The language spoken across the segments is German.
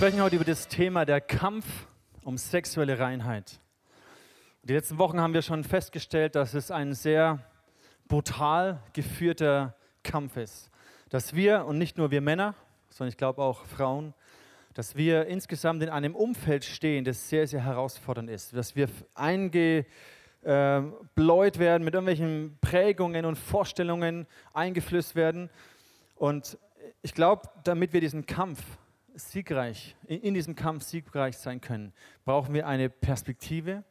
sprechen heute über das Thema der Kampf um sexuelle Reinheit. Die letzten Wochen haben wir schon festgestellt, dass es ein sehr brutal geführter Kampf ist. Dass wir, und nicht nur wir Männer, sondern ich glaube auch Frauen, dass wir insgesamt in einem Umfeld stehen, das sehr, sehr herausfordernd ist. Dass wir eingebläut werden, mit irgendwelchen Prägungen und Vorstellungen eingeflößt werden. Und ich glaube, damit wir diesen Kampf siegreich, in diesem Kampf siegreich sein können, brauchen wir eine Perspektive,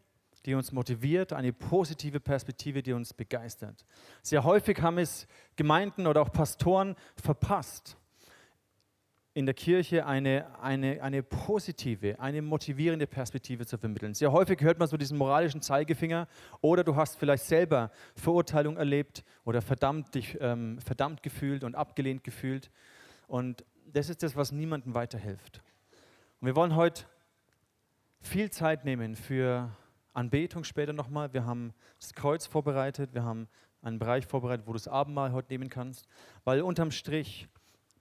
die uns motiviert, eine positive Perspektive, die uns begeistert. Sehr häufig haben es Gemeinden oder auch Pastoren verpasst, in der Kirche eine, eine, eine positive, eine motivierende Perspektive zu vermitteln. Sehr häufig hört man so diesen moralischen Zeigefinger oder du hast vielleicht selber Verurteilung erlebt oder verdammt dich ähm, verdammt gefühlt und abgelehnt gefühlt. Und das ist das, was niemandem weiterhilft. Und wir wollen heute viel Zeit nehmen für Anbetung später nochmal. Wir haben das Kreuz vorbereitet, wir haben einen Bereich vorbereitet, wo du das Abendmahl heute nehmen kannst, weil unterm Strich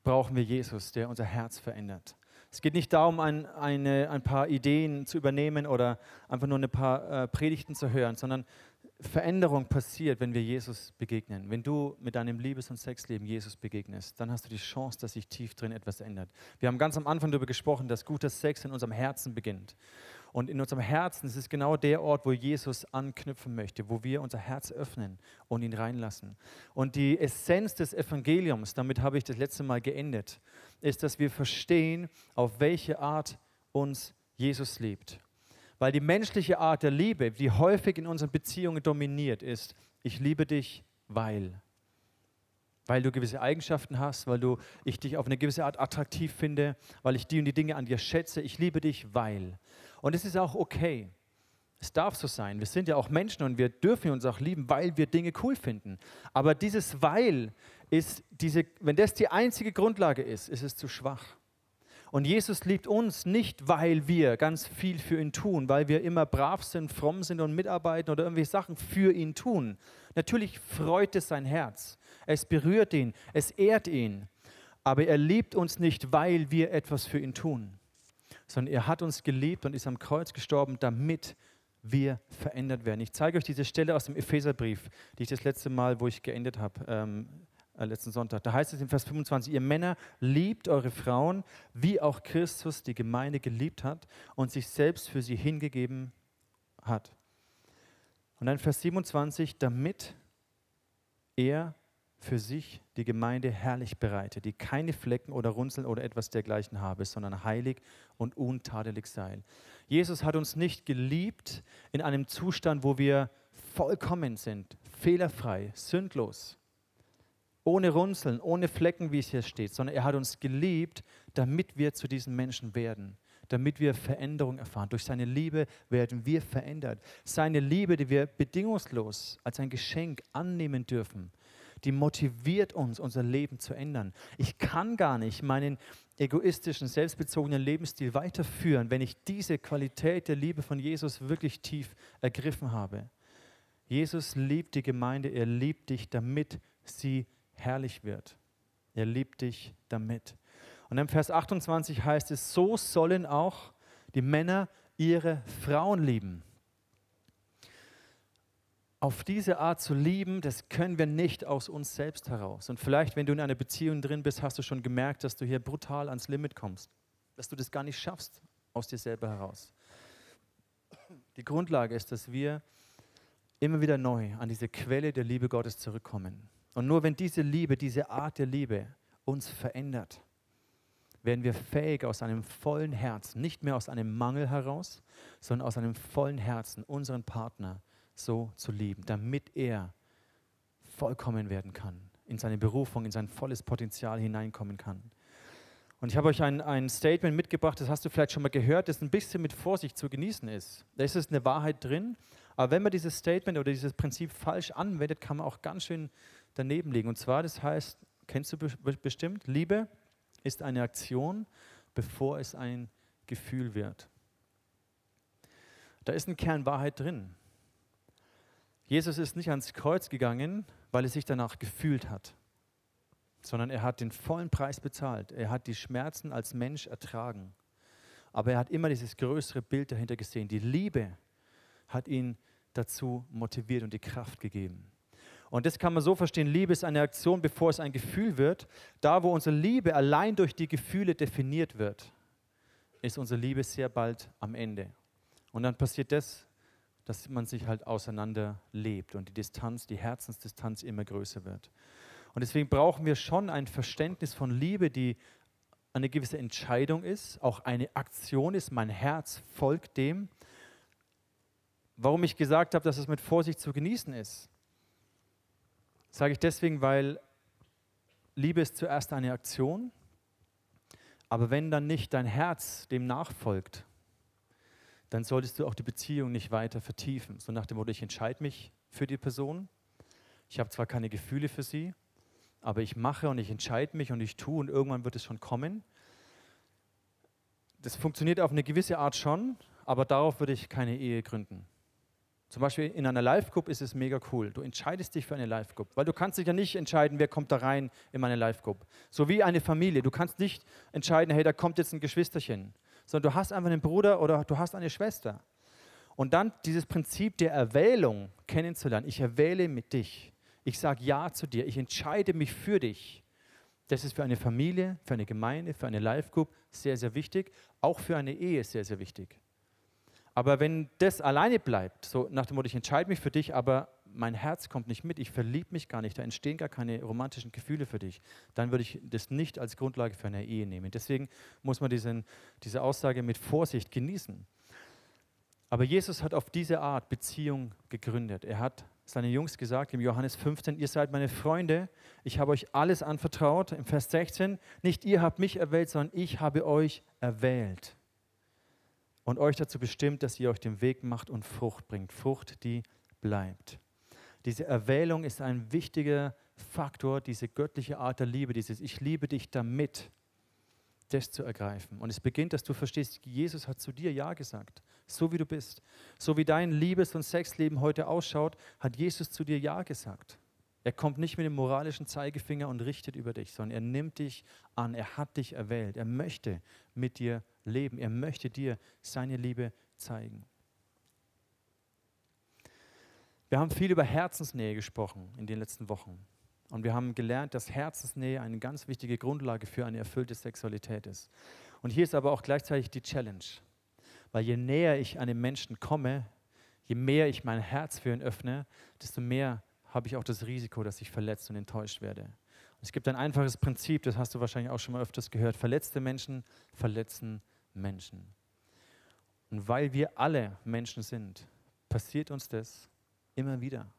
brauchen wir Jesus, der unser Herz verändert. Es geht nicht darum, ein, eine, ein paar Ideen zu übernehmen oder einfach nur ein paar äh, Predigten zu hören, sondern Veränderung passiert, wenn wir Jesus begegnen. Wenn du mit deinem Liebes- und Sexleben Jesus begegnest, dann hast du die Chance, dass sich tief drin etwas ändert. Wir haben ganz am Anfang darüber gesprochen, dass guter Sex in unserem Herzen beginnt. Und in unserem Herzen ist es genau der Ort, wo Jesus anknüpfen möchte, wo wir unser Herz öffnen und ihn reinlassen. Und die Essenz des Evangeliums, damit habe ich das letzte Mal geendet, ist, dass wir verstehen, auf welche Art uns Jesus liebt. Weil die menschliche Art der Liebe, die häufig in unseren Beziehungen dominiert, ist, ich liebe dich, weil. Weil du gewisse Eigenschaften hast, weil du, ich dich auf eine gewisse Art attraktiv finde, weil ich die und die Dinge an dir schätze. Ich liebe dich, weil. Und es ist auch okay. Es darf so sein. Wir sind ja auch Menschen und wir dürfen uns auch lieben, weil wir Dinge cool finden. Aber dieses Weil ist diese, wenn das die einzige Grundlage ist, ist es zu schwach. Und Jesus liebt uns nicht, weil wir ganz viel für ihn tun, weil wir immer brav sind, fromm sind und mitarbeiten oder irgendwelche Sachen für ihn tun. Natürlich freut es sein Herz. Es berührt ihn, es ehrt ihn. Aber er liebt uns nicht, weil wir etwas für ihn tun, sondern er hat uns geliebt und ist am Kreuz gestorben, damit wir verändert werden. Ich zeige euch diese Stelle aus dem Epheserbrief, die ich das letzte Mal, wo ich geendet habe, ähm, äh, letzten Sonntag. Da heißt es in Vers 25, ihr Männer liebt eure Frauen, wie auch Christus die Gemeinde geliebt hat und sich selbst für sie hingegeben hat. Und dann Vers 27, damit er für sich die Gemeinde herrlich bereitet, die keine Flecken oder Runzeln oder etwas dergleichen habe, sondern heilig und untadelig sei. Jesus hat uns nicht geliebt in einem Zustand, wo wir vollkommen sind, fehlerfrei, sündlos ohne Runzeln, ohne Flecken, wie es hier steht, sondern er hat uns geliebt, damit wir zu diesen Menschen werden, damit wir Veränderung erfahren. Durch seine Liebe werden wir verändert. Seine Liebe, die wir bedingungslos als ein Geschenk annehmen dürfen, die motiviert uns, unser Leben zu ändern. Ich kann gar nicht meinen egoistischen, selbstbezogenen Lebensstil weiterführen, wenn ich diese Qualität der Liebe von Jesus wirklich tief ergriffen habe. Jesus liebt die Gemeinde, er liebt dich, damit sie herrlich wird. Er liebt dich damit. Und im Vers 28 heißt es, so sollen auch die Männer ihre Frauen lieben. Auf diese Art zu lieben, das können wir nicht aus uns selbst heraus. Und vielleicht, wenn du in einer Beziehung drin bist, hast du schon gemerkt, dass du hier brutal ans Limit kommst, dass du das gar nicht schaffst aus dir selber heraus. Die Grundlage ist, dass wir immer wieder neu an diese Quelle der Liebe Gottes zurückkommen. Und nur wenn diese Liebe, diese Art der Liebe uns verändert, werden wir fähig, aus einem vollen Herzen, nicht mehr aus einem Mangel heraus, sondern aus einem vollen Herzen unseren Partner so zu lieben, damit er vollkommen werden kann, in seine Berufung, in sein volles Potenzial hineinkommen kann. Und ich habe euch ein, ein Statement mitgebracht, das hast du vielleicht schon mal gehört, das ein bisschen mit Vorsicht zu genießen ist. Da ist es eine Wahrheit drin, aber wenn man dieses Statement oder dieses Prinzip falsch anwendet, kann man auch ganz schön daneben liegen. Und zwar, das heißt, kennst du bestimmt, Liebe ist eine Aktion, bevor es ein Gefühl wird. Da ist ein Kern Wahrheit drin. Jesus ist nicht ans Kreuz gegangen, weil er sich danach gefühlt hat, sondern er hat den vollen Preis bezahlt. Er hat die Schmerzen als Mensch ertragen. Aber er hat immer dieses größere Bild dahinter gesehen. Die Liebe hat ihn dazu motiviert und die Kraft gegeben. Und das kann man so verstehen, Liebe ist eine Aktion, bevor es ein Gefühl wird. Da, wo unsere Liebe allein durch die Gefühle definiert wird, ist unsere Liebe sehr bald am Ende. Und dann passiert das, dass man sich halt auseinander lebt und die Distanz, die Herzensdistanz immer größer wird. Und deswegen brauchen wir schon ein Verständnis von Liebe, die eine gewisse Entscheidung ist, auch eine Aktion ist. Mein Herz folgt dem. Warum ich gesagt habe, dass es mit Vorsicht zu genießen ist, sage ich deswegen, weil Liebe ist zuerst eine Aktion, aber wenn dann nicht dein Herz dem nachfolgt, dann solltest du auch die Beziehung nicht weiter vertiefen. So nach dem Motto, ich entscheide mich für die Person. Ich habe zwar keine Gefühle für sie, aber ich mache und ich entscheide mich und ich tue und irgendwann wird es schon kommen. Das funktioniert auf eine gewisse Art schon, aber darauf würde ich keine Ehe gründen. Zum Beispiel in einer Live-Group ist es mega cool. Du entscheidest dich für eine Live-Group, weil du kannst dich ja nicht entscheiden, wer kommt da rein in meine Live-Group. So wie eine Familie. Du kannst nicht entscheiden, hey, da kommt jetzt ein Geschwisterchen, sondern du hast einfach einen Bruder oder du hast eine Schwester. Und dann dieses Prinzip der Erwählung kennenzulernen. Ich erwähle mit dich. Ich sage Ja zu dir. Ich entscheide mich für dich. Das ist für eine Familie, für eine Gemeinde, für eine Live-Group sehr, sehr wichtig. Auch für eine Ehe sehr, sehr wichtig. Aber wenn das alleine bleibt, so nach dem Motto, ich entscheide mich für dich, aber mein Herz kommt nicht mit, ich verliebe mich gar nicht, da entstehen gar keine romantischen Gefühle für dich, dann würde ich das nicht als Grundlage für eine Ehe nehmen. Deswegen muss man diesen, diese Aussage mit Vorsicht genießen. Aber Jesus hat auf diese Art Beziehung gegründet. Er hat seinen Jungs gesagt im Johannes 15, ihr seid meine Freunde, ich habe euch alles anvertraut. Im Vers 16, nicht ihr habt mich erwählt, sondern ich habe euch erwählt und euch dazu bestimmt, dass ihr euch den Weg macht und Frucht bringt. Frucht, die bleibt. Diese Erwählung ist ein wichtiger Faktor, diese göttliche Art der Liebe, dieses Ich liebe dich damit, das zu ergreifen. Und es beginnt, dass du verstehst, Jesus hat zu dir Ja gesagt, so wie du bist. So wie dein Liebes- und Sexleben heute ausschaut, hat Jesus zu dir Ja gesagt. Er kommt nicht mit dem moralischen Zeigefinger und richtet über dich, sondern er nimmt dich an, er hat dich erwählt, er möchte mit dir leben, er möchte dir seine Liebe zeigen. Wir haben viel über Herzensnähe gesprochen in den letzten Wochen. Und wir haben gelernt, dass Herzensnähe eine ganz wichtige Grundlage für eine erfüllte Sexualität ist. Und hier ist aber auch gleichzeitig die Challenge. Weil je näher ich den Menschen komme, je mehr ich mein Herz für ihn öffne, desto mehr habe ich auch das Risiko, dass ich verletzt und enttäuscht werde. es gibt ein einfaches Prinzip, das hast du wahrscheinlich auch schon mal öfters gehört. Verletzte Menschen verletzen Menschen. Und weil wir alle Menschen sind, passiert uns das immer wieder.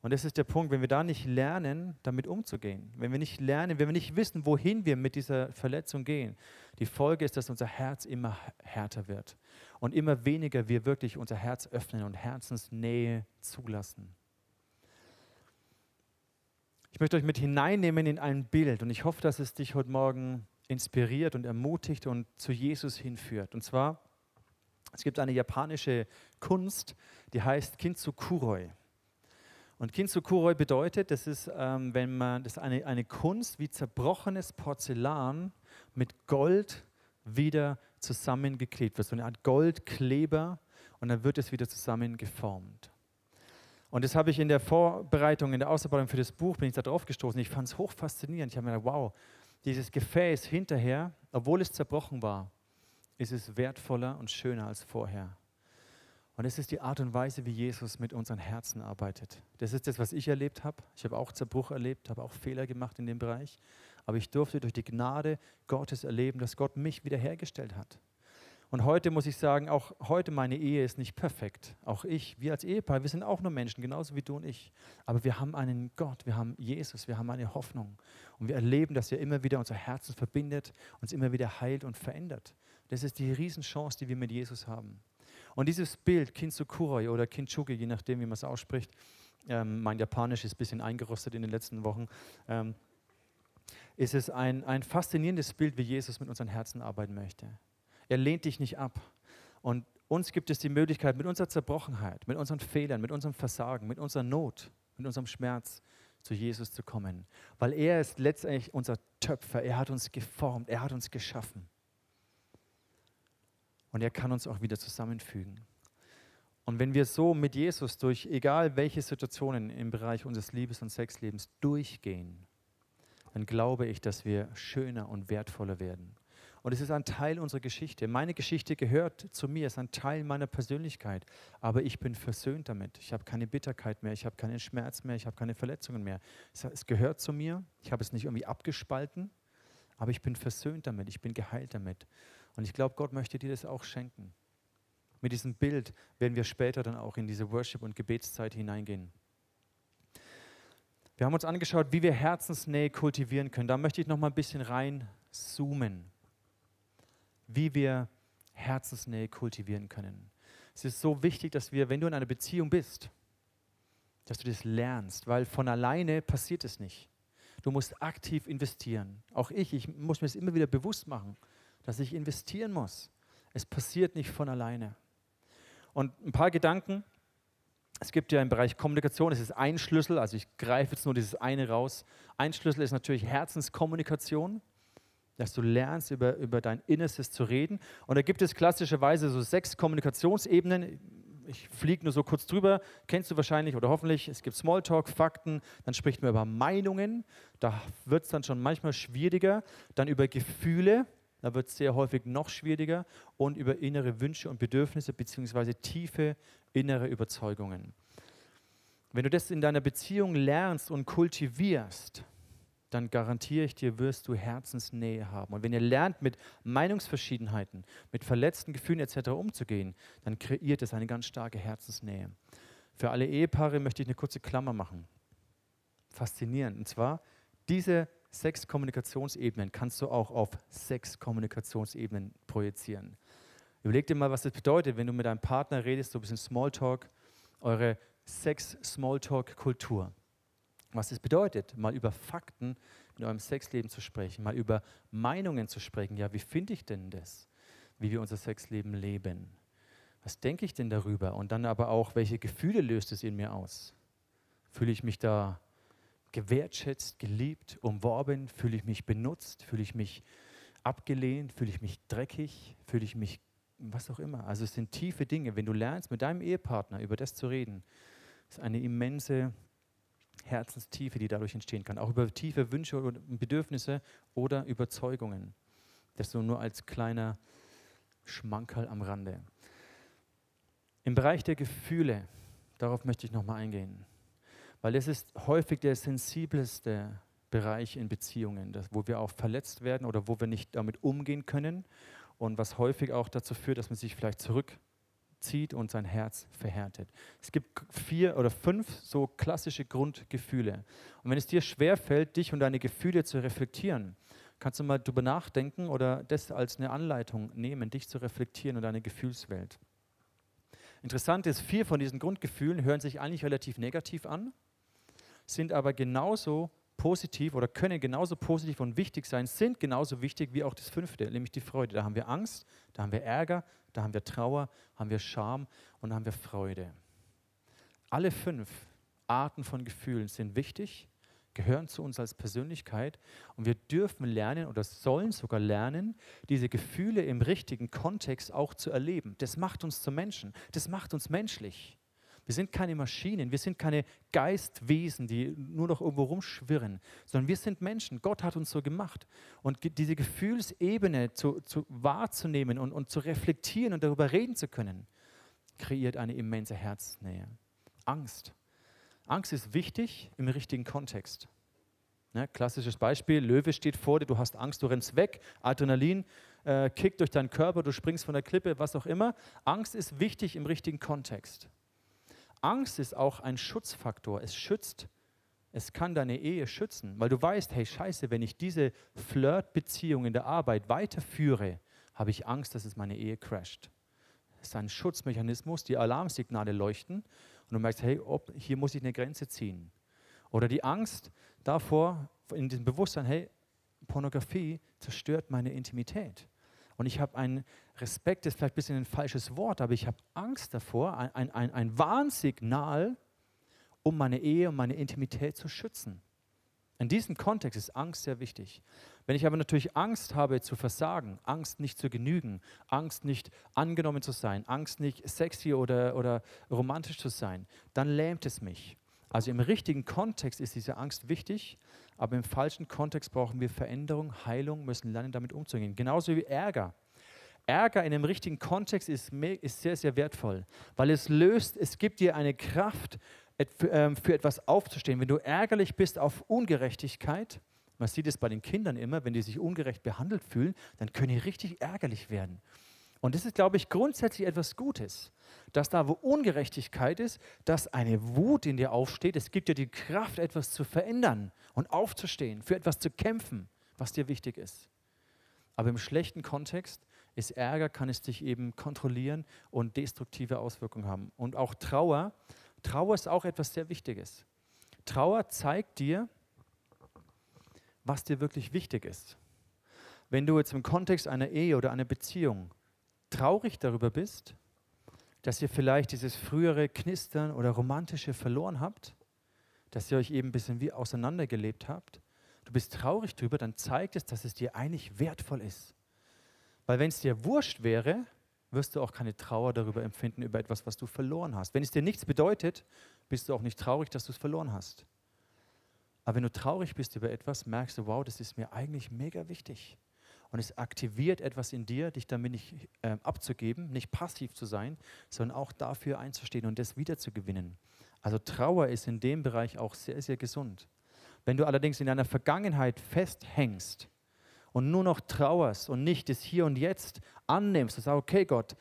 Und das ist der Punkt, wenn wir da nicht lernen, damit umzugehen, wenn wir nicht lernen, wenn wir nicht wissen, wohin wir mit dieser Verletzung gehen, die Folge ist, dass unser Herz immer härter wird und immer weniger wir wirklich unser Herz öffnen und Herzensnähe zulassen. Ich möchte euch mit hineinnehmen in ein Bild und ich hoffe, dass es dich heute Morgen inspiriert und ermutigt und zu Jesus hinführt. Und zwar, es gibt eine japanische Kunst, die heißt Kintsukuroi. Und Kintsukuroi bedeutet, das ist, ähm, wenn man, das eine, eine Kunst wie zerbrochenes Porzellan mit Gold wieder zusammengeklebt wird. So eine Art Goldkleber und dann wird es wieder zusammengeformt. Und das habe ich in der Vorbereitung, in der Ausarbeitung für das Buch, bin ich da drauf gestoßen. Ich fand es hoch faszinierend. Ich habe mir gedacht, wow, dieses Gefäß hinterher, obwohl es zerbrochen war, ist es wertvoller und schöner als vorher. Und das ist die Art und Weise, wie Jesus mit unseren Herzen arbeitet. Das ist das, was ich erlebt habe. Ich habe auch Zerbruch erlebt, habe auch Fehler gemacht in dem Bereich. Aber ich durfte durch die Gnade Gottes erleben, dass Gott mich wiederhergestellt hat. Und heute muss ich sagen, auch heute meine Ehe ist nicht perfekt. Auch ich, wir als Ehepaar, wir sind auch nur Menschen, genauso wie du und ich. Aber wir haben einen Gott, wir haben Jesus, wir haben eine Hoffnung. Und wir erleben, dass er immer wieder unser Herzen verbindet, uns immer wieder heilt und verändert. Das ist die Riesenchance, die wir mit Jesus haben. Und dieses Bild, Kintsukuroi oder Kintsugi, je nachdem, wie man es ausspricht, ähm, mein Japanisch ist ein bisschen eingerostet in den letzten Wochen, ähm, ist es ein, ein faszinierendes Bild, wie Jesus mit unseren Herzen arbeiten möchte. Er lehnt dich nicht ab. Und uns gibt es die Möglichkeit, mit unserer Zerbrochenheit, mit unseren Fehlern, mit unserem Versagen, mit unserer Not, mit unserem Schmerz zu Jesus zu kommen. Weil er ist letztendlich unser Töpfer. Er hat uns geformt. Er hat uns geschaffen. Und er kann uns auch wieder zusammenfügen. Und wenn wir so mit Jesus durch egal welche Situationen im Bereich unseres Liebes- und Sexlebens durchgehen, dann glaube ich, dass wir schöner und wertvoller werden. Und es ist ein Teil unserer Geschichte. Meine Geschichte gehört zu mir, ist ein Teil meiner Persönlichkeit. Aber ich bin versöhnt damit. Ich habe keine Bitterkeit mehr, ich habe keinen Schmerz mehr, ich habe keine Verletzungen mehr. Es gehört zu mir. Ich habe es nicht irgendwie abgespalten, aber ich bin versöhnt damit, ich bin geheilt damit. Und ich glaube, Gott möchte dir das auch schenken. Mit diesem Bild werden wir später dann auch in diese Worship- und Gebetszeit hineingehen. Wir haben uns angeschaut, wie wir Herzensnähe kultivieren können. Da möchte ich noch mal ein bisschen reinzoomen wie wir Herzensnähe kultivieren können. Es ist so wichtig, dass wir, wenn du in einer Beziehung bist, dass du das lernst, weil von alleine passiert es nicht. Du musst aktiv investieren. Auch ich, ich muss mir das immer wieder bewusst machen, dass ich investieren muss. Es passiert nicht von alleine. Und ein paar Gedanken. Es gibt ja im Bereich Kommunikation, es ist ein Schlüssel, also ich greife jetzt nur dieses eine raus. Ein Schlüssel ist natürlich Herzenskommunikation dass du lernst, über, über dein Innerstes zu reden. Und da gibt es klassischerweise so sechs Kommunikationsebenen. Ich fliege nur so kurz drüber, kennst du wahrscheinlich oder hoffentlich. Es gibt Smalltalk, Fakten, dann spricht man über Meinungen, da wird es dann schon manchmal schwieriger. Dann über Gefühle, da wird es sehr häufig noch schwieriger. Und über innere Wünsche und Bedürfnisse beziehungsweise tiefe innere Überzeugungen. Wenn du das in deiner Beziehung lernst und kultivierst, dann garantiere ich dir, wirst du Herzensnähe haben. Und wenn ihr lernt, mit Meinungsverschiedenheiten, mit verletzten Gefühlen etc. umzugehen, dann kreiert es eine ganz starke Herzensnähe. Für alle Ehepaare möchte ich eine kurze Klammer machen. Faszinierend. Und zwar, diese sechs Kommunikationsebenen kannst du auch auf sechs Kommunikationsebenen projizieren. Überleg dir mal, was das bedeutet, wenn du mit deinem Partner redest, so ein bisschen Smalltalk, eure Sex-Smalltalk-Kultur was es bedeutet, mal über Fakten in eurem Sexleben zu sprechen, mal über Meinungen zu sprechen. Ja, wie finde ich denn das, wie wir unser Sexleben leben? Was denke ich denn darüber? Und dann aber auch, welche Gefühle löst es in mir aus? Fühle ich mich da gewertschätzt, geliebt, umworben? Fühle ich mich benutzt? Fühle ich mich abgelehnt? Fühle ich mich dreckig? Fühle ich mich was auch immer? Also es sind tiefe Dinge. Wenn du lernst, mit deinem Ehepartner über das zu reden, ist eine immense Herzenstiefe, die dadurch entstehen kann. Auch über tiefe Wünsche und Bedürfnisse oder Überzeugungen. Das nur als kleiner Schmankerl am Rande. Im Bereich der Gefühle, darauf möchte ich nochmal eingehen, weil es ist häufig der sensibelste Bereich in Beziehungen, das, wo wir auch verletzt werden oder wo wir nicht damit umgehen können und was häufig auch dazu führt, dass man sich vielleicht zurück zieht und sein Herz verhärtet. Es gibt vier oder fünf so klassische Grundgefühle. Und wenn es dir schwerfällt, dich und deine Gefühle zu reflektieren, kannst du mal darüber nachdenken oder das als eine Anleitung nehmen, dich zu reflektieren und deine Gefühlswelt. Interessant ist, vier von diesen Grundgefühlen hören sich eigentlich relativ negativ an, sind aber genauso positiv oder können genauso positiv und wichtig sein, sind genauso wichtig wie auch das fünfte, nämlich die Freude. Da haben wir Angst, da haben wir Ärger, da haben wir Trauer, haben wir Scham und da haben wir Freude. Alle fünf Arten von Gefühlen sind wichtig, gehören zu uns als Persönlichkeit und wir dürfen lernen oder sollen sogar lernen, diese Gefühle im richtigen Kontext auch zu erleben. Das macht uns zu Menschen, das macht uns menschlich. Wir sind keine Maschinen, wir sind keine Geistwesen, die nur noch irgendwo rumschwirren, sondern wir sind Menschen. Gott hat uns so gemacht. Und diese Gefühlsebene zu, zu wahrzunehmen und, und zu reflektieren und darüber reden zu können, kreiert eine immense Herznähe. Angst. Angst ist wichtig im richtigen Kontext. Ne, klassisches Beispiel, Löwe steht vor dir, du hast Angst, du rennst weg, Adrenalin äh, kickt durch deinen Körper, du springst von der Klippe, was auch immer. Angst ist wichtig im richtigen Kontext. Angst ist auch ein Schutzfaktor. Es schützt, es kann deine Ehe schützen, weil du weißt, hey Scheiße, wenn ich diese Flirtbeziehung in der Arbeit weiterführe, habe ich Angst, dass es meine Ehe crasht. Es ist ein Schutzmechanismus, die Alarmsignale leuchten und du merkst, hey, ob, hier muss ich eine Grenze ziehen. Oder die Angst davor, in diesem Bewusstsein, hey, Pornografie zerstört meine Intimität. Und ich habe einen Respekt, das ist vielleicht ein bisschen ein falsches Wort, aber ich habe Angst davor, ein, ein, ein Warnsignal, um meine Ehe und meine Intimität zu schützen. In diesem Kontext ist Angst sehr wichtig. Wenn ich aber natürlich Angst habe zu versagen, Angst nicht zu genügen, Angst nicht angenommen zu sein, Angst nicht sexy oder, oder romantisch zu sein, dann lähmt es mich. Also im richtigen Kontext ist diese Angst wichtig, aber im falschen Kontext brauchen wir Veränderung, Heilung, müssen lernen, damit umzugehen. Genauso wie Ärger. Ärger in einem richtigen Kontext ist, ist sehr, sehr wertvoll, weil es löst, es gibt dir eine Kraft, ähm, für etwas aufzustehen. Wenn du ärgerlich bist auf Ungerechtigkeit, man sieht es bei den Kindern immer, wenn die sich ungerecht behandelt fühlen, dann können die richtig ärgerlich werden. Und das ist, glaube ich, grundsätzlich etwas Gutes, dass da, wo Ungerechtigkeit ist, dass eine Wut in dir aufsteht. Es gibt dir die Kraft, etwas zu verändern und aufzustehen, für etwas zu kämpfen, was dir wichtig ist. Aber im schlechten Kontext ist Ärger, kann es dich eben kontrollieren und destruktive Auswirkungen haben. Und auch Trauer Trauer ist auch etwas sehr Wichtiges. Trauer zeigt dir, was dir wirklich wichtig ist. Wenn du jetzt im Kontext einer Ehe oder einer Beziehung traurig darüber bist, dass ihr vielleicht dieses frühere Knistern oder Romantische verloren habt, dass ihr euch eben ein bisschen wie auseinandergelebt habt, du bist traurig darüber, dann zeigt es, dass es dir eigentlich wertvoll ist. Weil wenn es dir wurscht wäre, wirst du auch keine Trauer darüber empfinden, über etwas, was du verloren hast. Wenn es dir nichts bedeutet, bist du auch nicht traurig, dass du es verloren hast. Aber wenn du traurig bist über etwas, merkst du, wow, das ist mir eigentlich mega wichtig. Und es aktiviert etwas in dir, dich damit nicht äh, abzugeben, nicht passiv zu sein, sondern auch dafür einzustehen und das wiederzugewinnen. Also Trauer ist in dem Bereich auch sehr, sehr gesund. Wenn du allerdings in deiner Vergangenheit festhängst, und nur noch trauerst und nicht das Hier und Jetzt annimmst und sagst, okay Gott,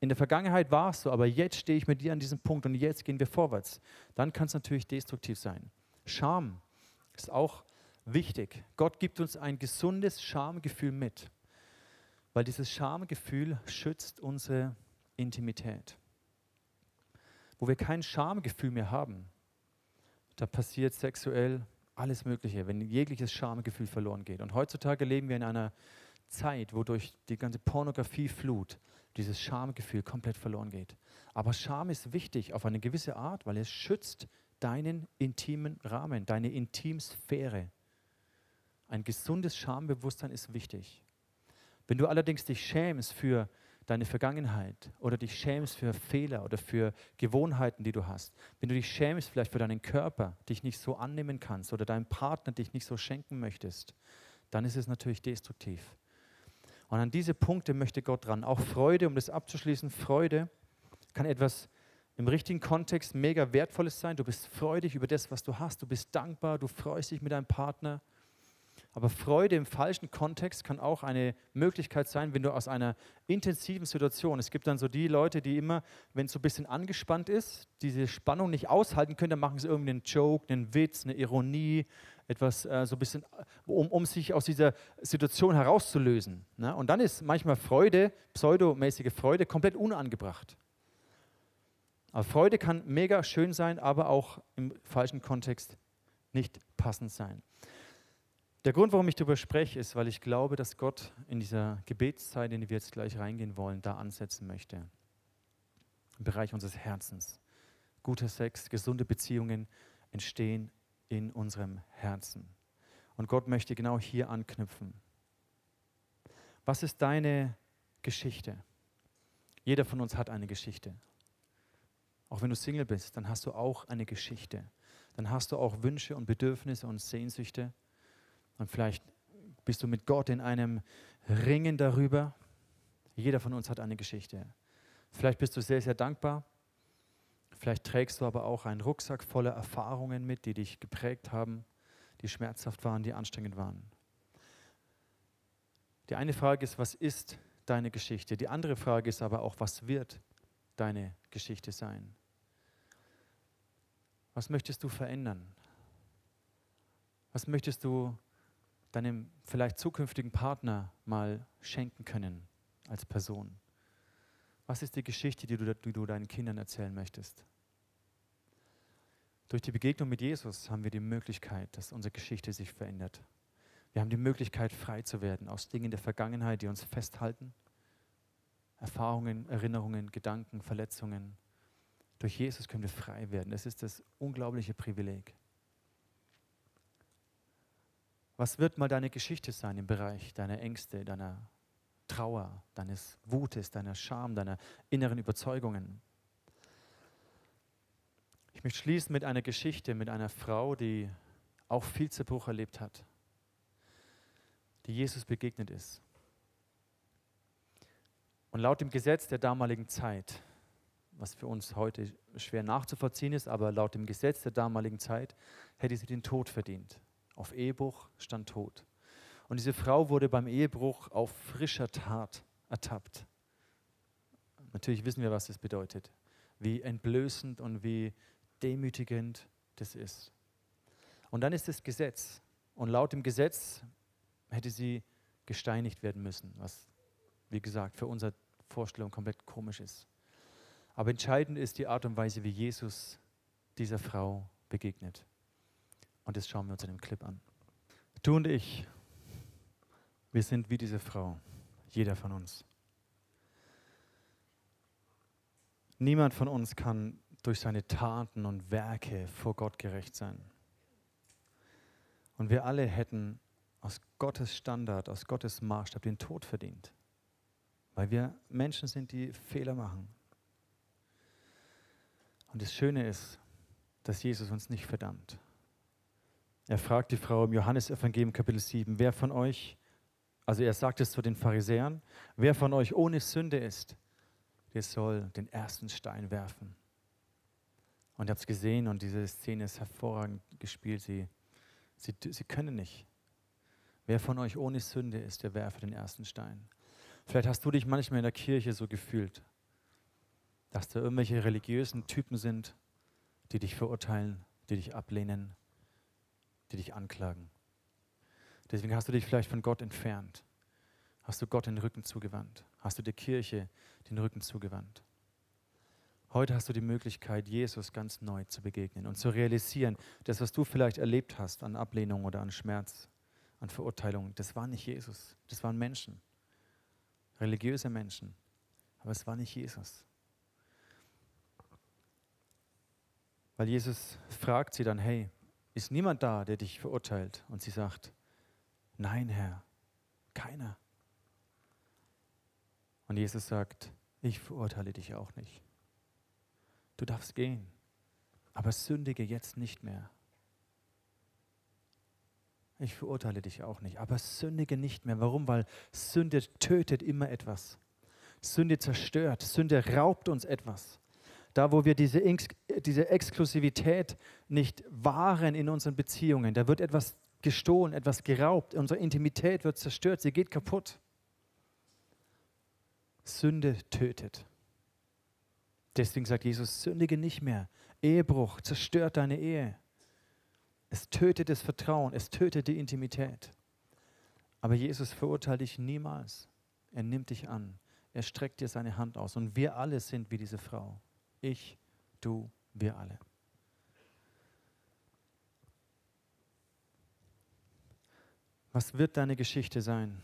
in der Vergangenheit war es so, aber jetzt stehe ich mit dir an diesem Punkt und jetzt gehen wir vorwärts, dann kann es natürlich destruktiv sein. Scham ist auch wichtig. Gott gibt uns ein gesundes Schamgefühl mit, weil dieses Schamgefühl schützt unsere Intimität. Wo wir kein Schamgefühl mehr haben, da passiert sexuell alles Mögliche, wenn jegliches Schamgefühl verloren geht. Und heutzutage leben wir in einer Zeit, wo durch die ganze Pornografieflut dieses Schamgefühl komplett verloren geht. Aber Scham ist wichtig auf eine gewisse Art, weil es schützt deinen intimen Rahmen, deine Intimsphäre. Ein gesundes Schambewusstsein ist wichtig. Wenn du allerdings dich schämst für deine Vergangenheit oder dich schämst für Fehler oder für Gewohnheiten, die du hast, wenn du dich schämst vielleicht für deinen Körper, dich nicht so annehmen kannst oder deinem Partner dich nicht so schenken möchtest, dann ist es natürlich destruktiv. Und an diese Punkte möchte Gott dran. Auch Freude, um das abzuschließen, Freude kann etwas im richtigen Kontext mega wertvolles sein. Du bist freudig über das, was du hast. Du bist dankbar, du freust dich mit deinem Partner. Aber Freude im falschen Kontext kann auch eine Möglichkeit sein, wenn du aus einer intensiven Situation, es gibt dann so die Leute, die immer, wenn es so ein bisschen angespannt ist, diese Spannung nicht aushalten können, dann machen sie irgendeinen Joke, einen Witz, eine Ironie, etwas äh, so ein bisschen, um, um sich aus dieser Situation herauszulösen. Ne? Und dann ist manchmal Freude, pseudomäßige Freude, komplett unangebracht. Aber Freude kann mega schön sein, aber auch im falschen Kontext nicht passend sein. Der Grund, warum ich darüber spreche, ist, weil ich glaube, dass Gott in dieser Gebetszeit, in die wir jetzt gleich reingehen wollen, da ansetzen möchte. Im Bereich unseres Herzens. Guter Sex, gesunde Beziehungen entstehen in unserem Herzen. Und Gott möchte genau hier anknüpfen. Was ist deine Geschichte? Jeder von uns hat eine Geschichte. Auch wenn du Single bist, dann hast du auch eine Geschichte. Dann hast du auch Wünsche und Bedürfnisse und Sehnsüchte. Und vielleicht bist du mit Gott in einem Ringen darüber. Jeder von uns hat eine Geschichte. Vielleicht bist du sehr, sehr dankbar. Vielleicht trägst du aber auch einen Rucksack voller Erfahrungen mit, die dich geprägt haben, die schmerzhaft waren, die anstrengend waren. Die eine Frage ist, was ist deine Geschichte? Die andere Frage ist aber auch, was wird deine Geschichte sein? Was möchtest du verändern? Was möchtest du deinem vielleicht zukünftigen Partner mal schenken können als Person? Was ist die Geschichte, die du, die du deinen Kindern erzählen möchtest? Durch die Begegnung mit Jesus haben wir die Möglichkeit, dass unsere Geschichte sich verändert. Wir haben die Möglichkeit, frei zu werden aus Dingen der Vergangenheit, die uns festhalten. Erfahrungen, Erinnerungen, Gedanken, Verletzungen. Durch Jesus können wir frei werden. Das ist das unglaubliche Privileg. Was wird mal deine Geschichte sein im Bereich deiner Ängste, deiner Trauer, deines Wutes, deiner Scham, deiner inneren Überzeugungen? Ich möchte schließen mit einer Geschichte mit einer Frau, die auch viel Zerbruch erlebt hat, die Jesus begegnet ist. Und laut dem Gesetz der damaligen Zeit, was für uns heute schwer nachzuvollziehen ist, aber laut dem Gesetz der damaligen Zeit hätte sie den Tod verdient. Auf Ehebruch stand Tod. Und diese Frau wurde beim Ehebruch auf frischer Tat ertappt. Natürlich wissen wir, was das bedeutet. Wie entblößend und wie demütigend das ist. Und dann ist das Gesetz. Und laut dem Gesetz hätte sie gesteinigt werden müssen, was, wie gesagt, für unsere Vorstellung komplett komisch ist. Aber entscheidend ist die Art und Weise, wie Jesus dieser Frau begegnet. Und das schauen wir uns in dem Clip an. Du und ich, wir sind wie diese Frau, jeder von uns. Niemand von uns kann durch seine Taten und Werke vor Gott gerecht sein. Und wir alle hätten aus Gottes Standard, aus Gottes Maßstab den Tod verdient, weil wir Menschen sind, die Fehler machen. Und das Schöne ist, dass Jesus uns nicht verdammt. Er fragt die Frau im Johannesevangelium Kapitel 7, wer von euch, also er sagt es zu den Pharisäern, wer von euch ohne Sünde ist, der soll den ersten Stein werfen. Und ihr habt es gesehen und diese Szene ist hervorragend gespielt. Sie, sie, sie können nicht. Wer von euch ohne Sünde ist, der werfe den ersten Stein. Vielleicht hast du dich manchmal in der Kirche so gefühlt, dass da irgendwelche religiösen Typen sind, die dich verurteilen, die dich ablehnen, die dich anklagen. Deswegen hast du dich vielleicht von Gott entfernt. Hast du Gott den Rücken zugewandt? Hast du der Kirche den Rücken zugewandt? Heute hast du die Möglichkeit, Jesus ganz neu zu begegnen und zu realisieren, das, was du vielleicht erlebt hast an Ablehnung oder an Schmerz, an Verurteilung, das war nicht Jesus, das waren Menschen, religiöse Menschen, aber es war nicht Jesus. Weil Jesus fragt sie dann, hey, ist niemand da, der dich verurteilt? Und sie sagt, nein, Herr, keiner. Und Jesus sagt, ich verurteile dich auch nicht. Du darfst gehen, aber sündige jetzt nicht mehr. Ich verurteile dich auch nicht, aber sündige nicht mehr. Warum? Weil Sünde tötet immer etwas. Sünde zerstört, Sünde raubt uns etwas. Da, wo wir diese, diese Exklusivität nicht wahren in unseren Beziehungen, da wird etwas gestohlen, etwas geraubt, unsere Intimität wird zerstört, sie geht kaputt. Sünde tötet. Deswegen sagt Jesus, sündige nicht mehr. Ehebruch zerstört deine Ehe. Es tötet das Vertrauen, es tötet die Intimität. Aber Jesus verurteilt dich niemals. Er nimmt dich an. Er streckt dir seine Hand aus. Und wir alle sind wie diese Frau. Ich, du, wir alle. Was wird deine Geschichte sein?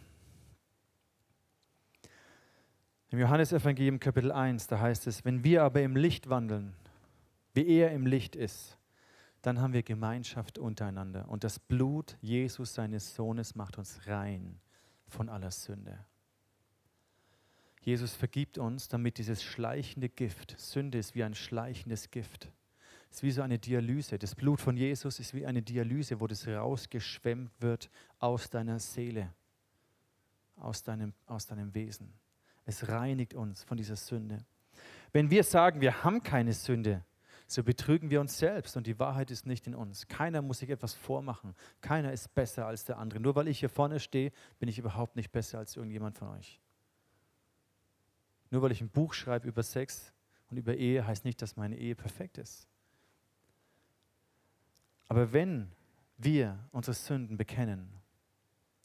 Im Johannesevangelium Kapitel 1, da heißt es, wenn wir aber im Licht wandeln, wie er im Licht ist, dann haben wir Gemeinschaft untereinander. Und das Blut Jesus, seines Sohnes, macht uns rein von aller Sünde. Jesus vergibt uns, damit dieses schleichende Gift, Sünde ist wie ein schleichendes Gift, ist wie so eine Dialyse. Das Blut von Jesus ist wie eine Dialyse, wo das rausgeschwemmt wird aus deiner Seele, aus deinem, aus deinem Wesen. Es reinigt uns von dieser Sünde. Wenn wir sagen, wir haben keine Sünde, so betrügen wir uns selbst und die Wahrheit ist nicht in uns. Keiner muss sich etwas vormachen. Keiner ist besser als der andere. Nur weil ich hier vorne stehe, bin ich überhaupt nicht besser als irgendjemand von euch. Nur weil ich ein Buch schreibe über Sex und über Ehe, heißt nicht, dass meine Ehe perfekt ist. Aber wenn wir unsere Sünden bekennen,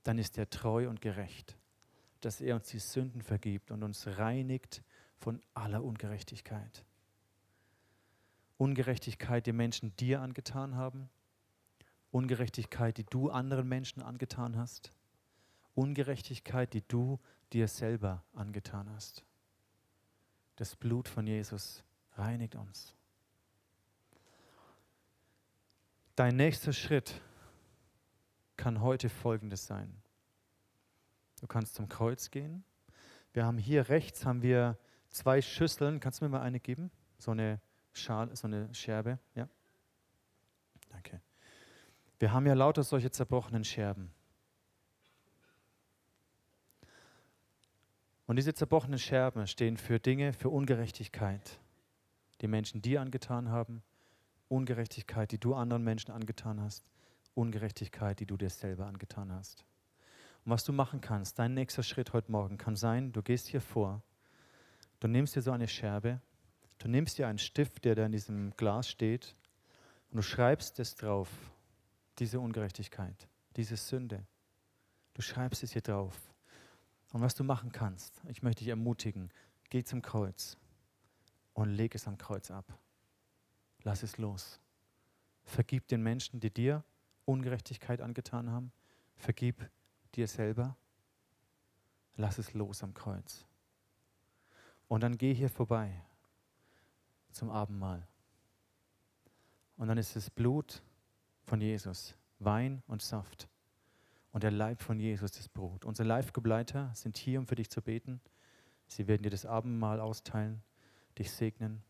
dann ist er treu und gerecht dass er uns die Sünden vergibt und uns reinigt von aller Ungerechtigkeit. Ungerechtigkeit, die Menschen dir angetan haben, Ungerechtigkeit, die du anderen Menschen angetan hast, Ungerechtigkeit, die du dir selber angetan hast. Das Blut von Jesus reinigt uns. Dein nächster Schritt kann heute Folgendes sein. Du kannst zum Kreuz gehen. Wir haben hier rechts haben wir zwei Schüsseln. Kannst du mir mal eine geben? So eine Schale, so eine Scherbe. Ja. Danke. Wir haben ja lauter solche zerbrochenen Scherben. Und diese zerbrochenen Scherben stehen für Dinge, für Ungerechtigkeit, die Menschen dir angetan haben, Ungerechtigkeit, die du anderen Menschen angetan hast, Ungerechtigkeit, die du dir selber angetan hast. Und was du machen kannst, dein nächster Schritt heute Morgen kann sein, du gehst hier vor, du nimmst dir so eine Scherbe, du nimmst dir einen Stift, der da in diesem Glas steht, und du schreibst es drauf, diese Ungerechtigkeit, diese Sünde. Du schreibst es hier drauf. Und was du machen kannst, ich möchte dich ermutigen, geh zum Kreuz und leg es am Kreuz ab. Lass es los. Vergib den Menschen, die dir Ungerechtigkeit angetan haben. Vergib dir selber. Lass es los am Kreuz. Und dann geh hier vorbei zum Abendmahl. Und dann ist es Blut von Jesus, Wein und Saft. Und der Leib von Jesus das Brot. Unsere Live-Begleiter sind hier, um für dich zu beten. Sie werden dir das Abendmahl austeilen, dich segnen.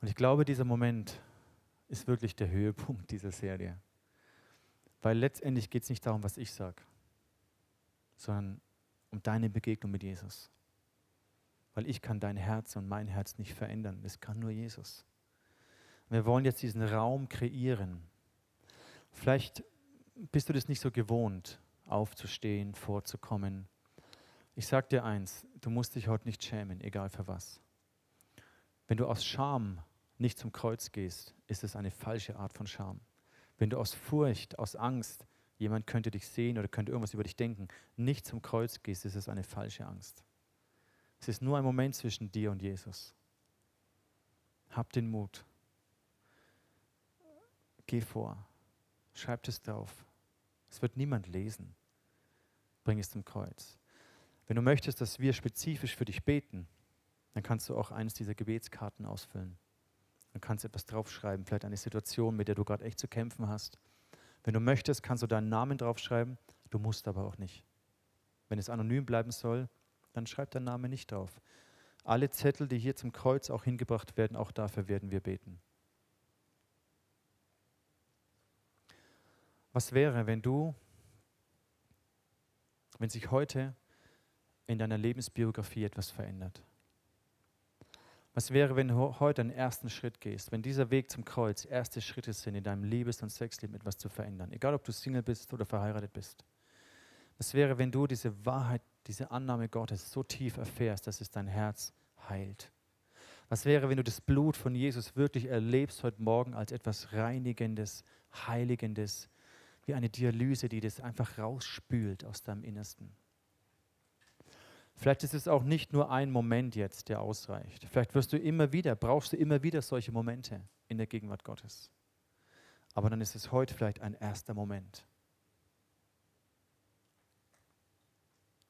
Und ich glaube, dieser Moment ist wirklich der Höhepunkt dieser Serie. Weil letztendlich geht es nicht darum, was ich sage, sondern um deine Begegnung mit Jesus. Weil ich kann dein Herz und mein Herz nicht verändern. Das kann nur Jesus. Wir wollen jetzt diesen Raum kreieren, Vielleicht bist du das nicht so gewohnt, aufzustehen, vorzukommen. Ich sage dir eins, du musst dich heute nicht schämen, egal für was. Wenn du aus Scham nicht zum Kreuz gehst, ist es eine falsche Art von Scham. Wenn du aus Furcht, aus Angst, jemand könnte dich sehen oder könnte irgendwas über dich denken, nicht zum Kreuz gehst, ist es eine falsche Angst. Es ist nur ein Moment zwischen dir und Jesus. Hab den Mut. Geh vor. Schreib es drauf. Es wird niemand lesen. Bring es zum Kreuz. Wenn du möchtest, dass wir spezifisch für dich beten, dann kannst du auch eines dieser Gebetskarten ausfüllen. Dann kannst du etwas draufschreiben, vielleicht eine Situation, mit der du gerade echt zu kämpfen hast. Wenn du möchtest, kannst du deinen Namen draufschreiben. Du musst aber auch nicht. Wenn es anonym bleiben soll, dann schreib deinen Namen nicht drauf. Alle Zettel, die hier zum Kreuz auch hingebracht werden, auch dafür werden wir beten. Was wäre, wenn du, wenn sich heute in deiner Lebensbiografie etwas verändert? Was wäre, wenn du heute einen ersten Schritt gehst, wenn dieser Weg zum Kreuz erste Schritte sind, in deinem Liebes- und Sexleben etwas zu verändern, egal ob du Single bist oder verheiratet bist? Was wäre, wenn du diese Wahrheit, diese Annahme Gottes so tief erfährst, dass es dein Herz heilt? Was wäre, wenn du das Blut von Jesus wirklich erlebst heute Morgen als etwas Reinigendes, Heiligendes, wie eine Dialyse, die das einfach rausspült aus deinem Innersten. Vielleicht ist es auch nicht nur ein Moment jetzt, der ausreicht. Vielleicht wirst du immer wieder, brauchst du immer wieder solche Momente in der Gegenwart Gottes. Aber dann ist es heute vielleicht ein erster Moment.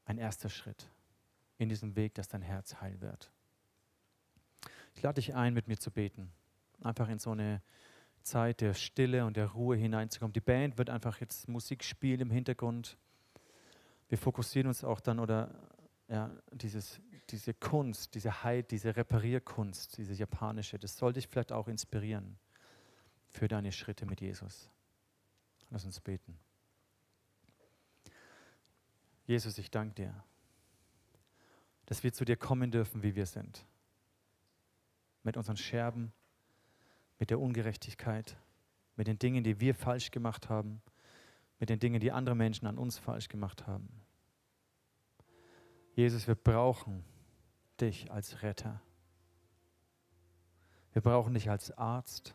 Ein erster Schritt in diesem Weg, dass dein Herz heil wird. Ich lade dich ein, mit mir zu beten. Einfach in so eine Zeit der Stille und der Ruhe hineinzukommen. Die Band wird einfach jetzt Musik spielen im Hintergrund. Wir fokussieren uns auch dann oder ja, dieses, diese Kunst, diese Heil, diese Reparierkunst, diese japanische, das soll dich vielleicht auch inspirieren für deine Schritte mit Jesus. Lass uns beten. Jesus, ich danke dir, dass wir zu dir kommen dürfen, wie wir sind. Mit unseren Scherben, mit der Ungerechtigkeit, mit den Dingen, die wir falsch gemacht haben, mit den Dingen, die andere Menschen an uns falsch gemacht haben. Jesus, wir brauchen dich als Retter. Wir brauchen dich als Arzt,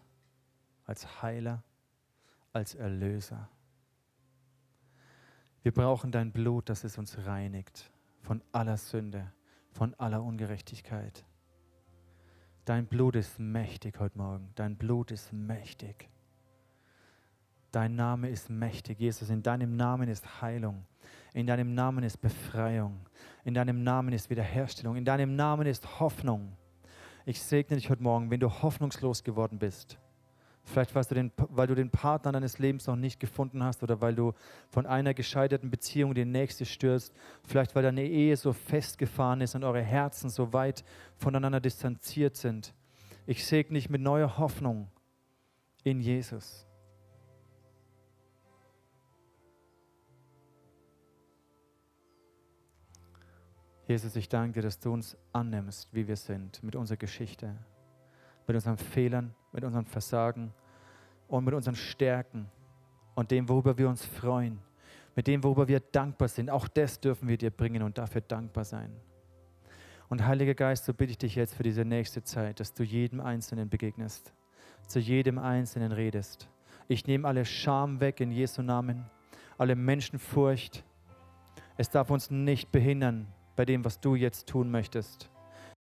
als Heiler, als Erlöser. Wir brauchen dein Blut, das es uns reinigt von aller Sünde, von aller Ungerechtigkeit. Dein Blut ist mächtig heute Morgen. Dein Blut ist mächtig. Dein Name ist mächtig, Jesus. In deinem Namen ist Heilung. In deinem Namen ist Befreiung. In deinem Namen ist Wiederherstellung. In deinem Namen ist Hoffnung. Ich segne dich heute Morgen, wenn du hoffnungslos geworden bist, Vielleicht du den, weil du den Partner deines Lebens noch nicht gefunden hast oder weil du von einer gescheiterten Beziehung in die nächste stürzt. Vielleicht weil deine Ehe so festgefahren ist und eure Herzen so weit voneinander distanziert sind. Ich segne dich mit neuer Hoffnung in Jesus. Jesus, ich danke dir, dass du uns annimmst, wie wir sind, mit unserer Geschichte, mit unseren Fehlern, mit unseren Versagen und mit unseren Stärken und dem, worüber wir uns freuen, mit dem, worüber wir dankbar sind. Auch das dürfen wir dir bringen und dafür dankbar sein. Und Heiliger Geist, so bitte ich dich jetzt für diese nächste Zeit, dass du jedem Einzelnen begegnest, zu jedem Einzelnen redest. Ich nehme alle Scham weg in Jesu Namen, alle Menschenfurcht. Es darf uns nicht behindern, bei dem, was du jetzt tun möchtest.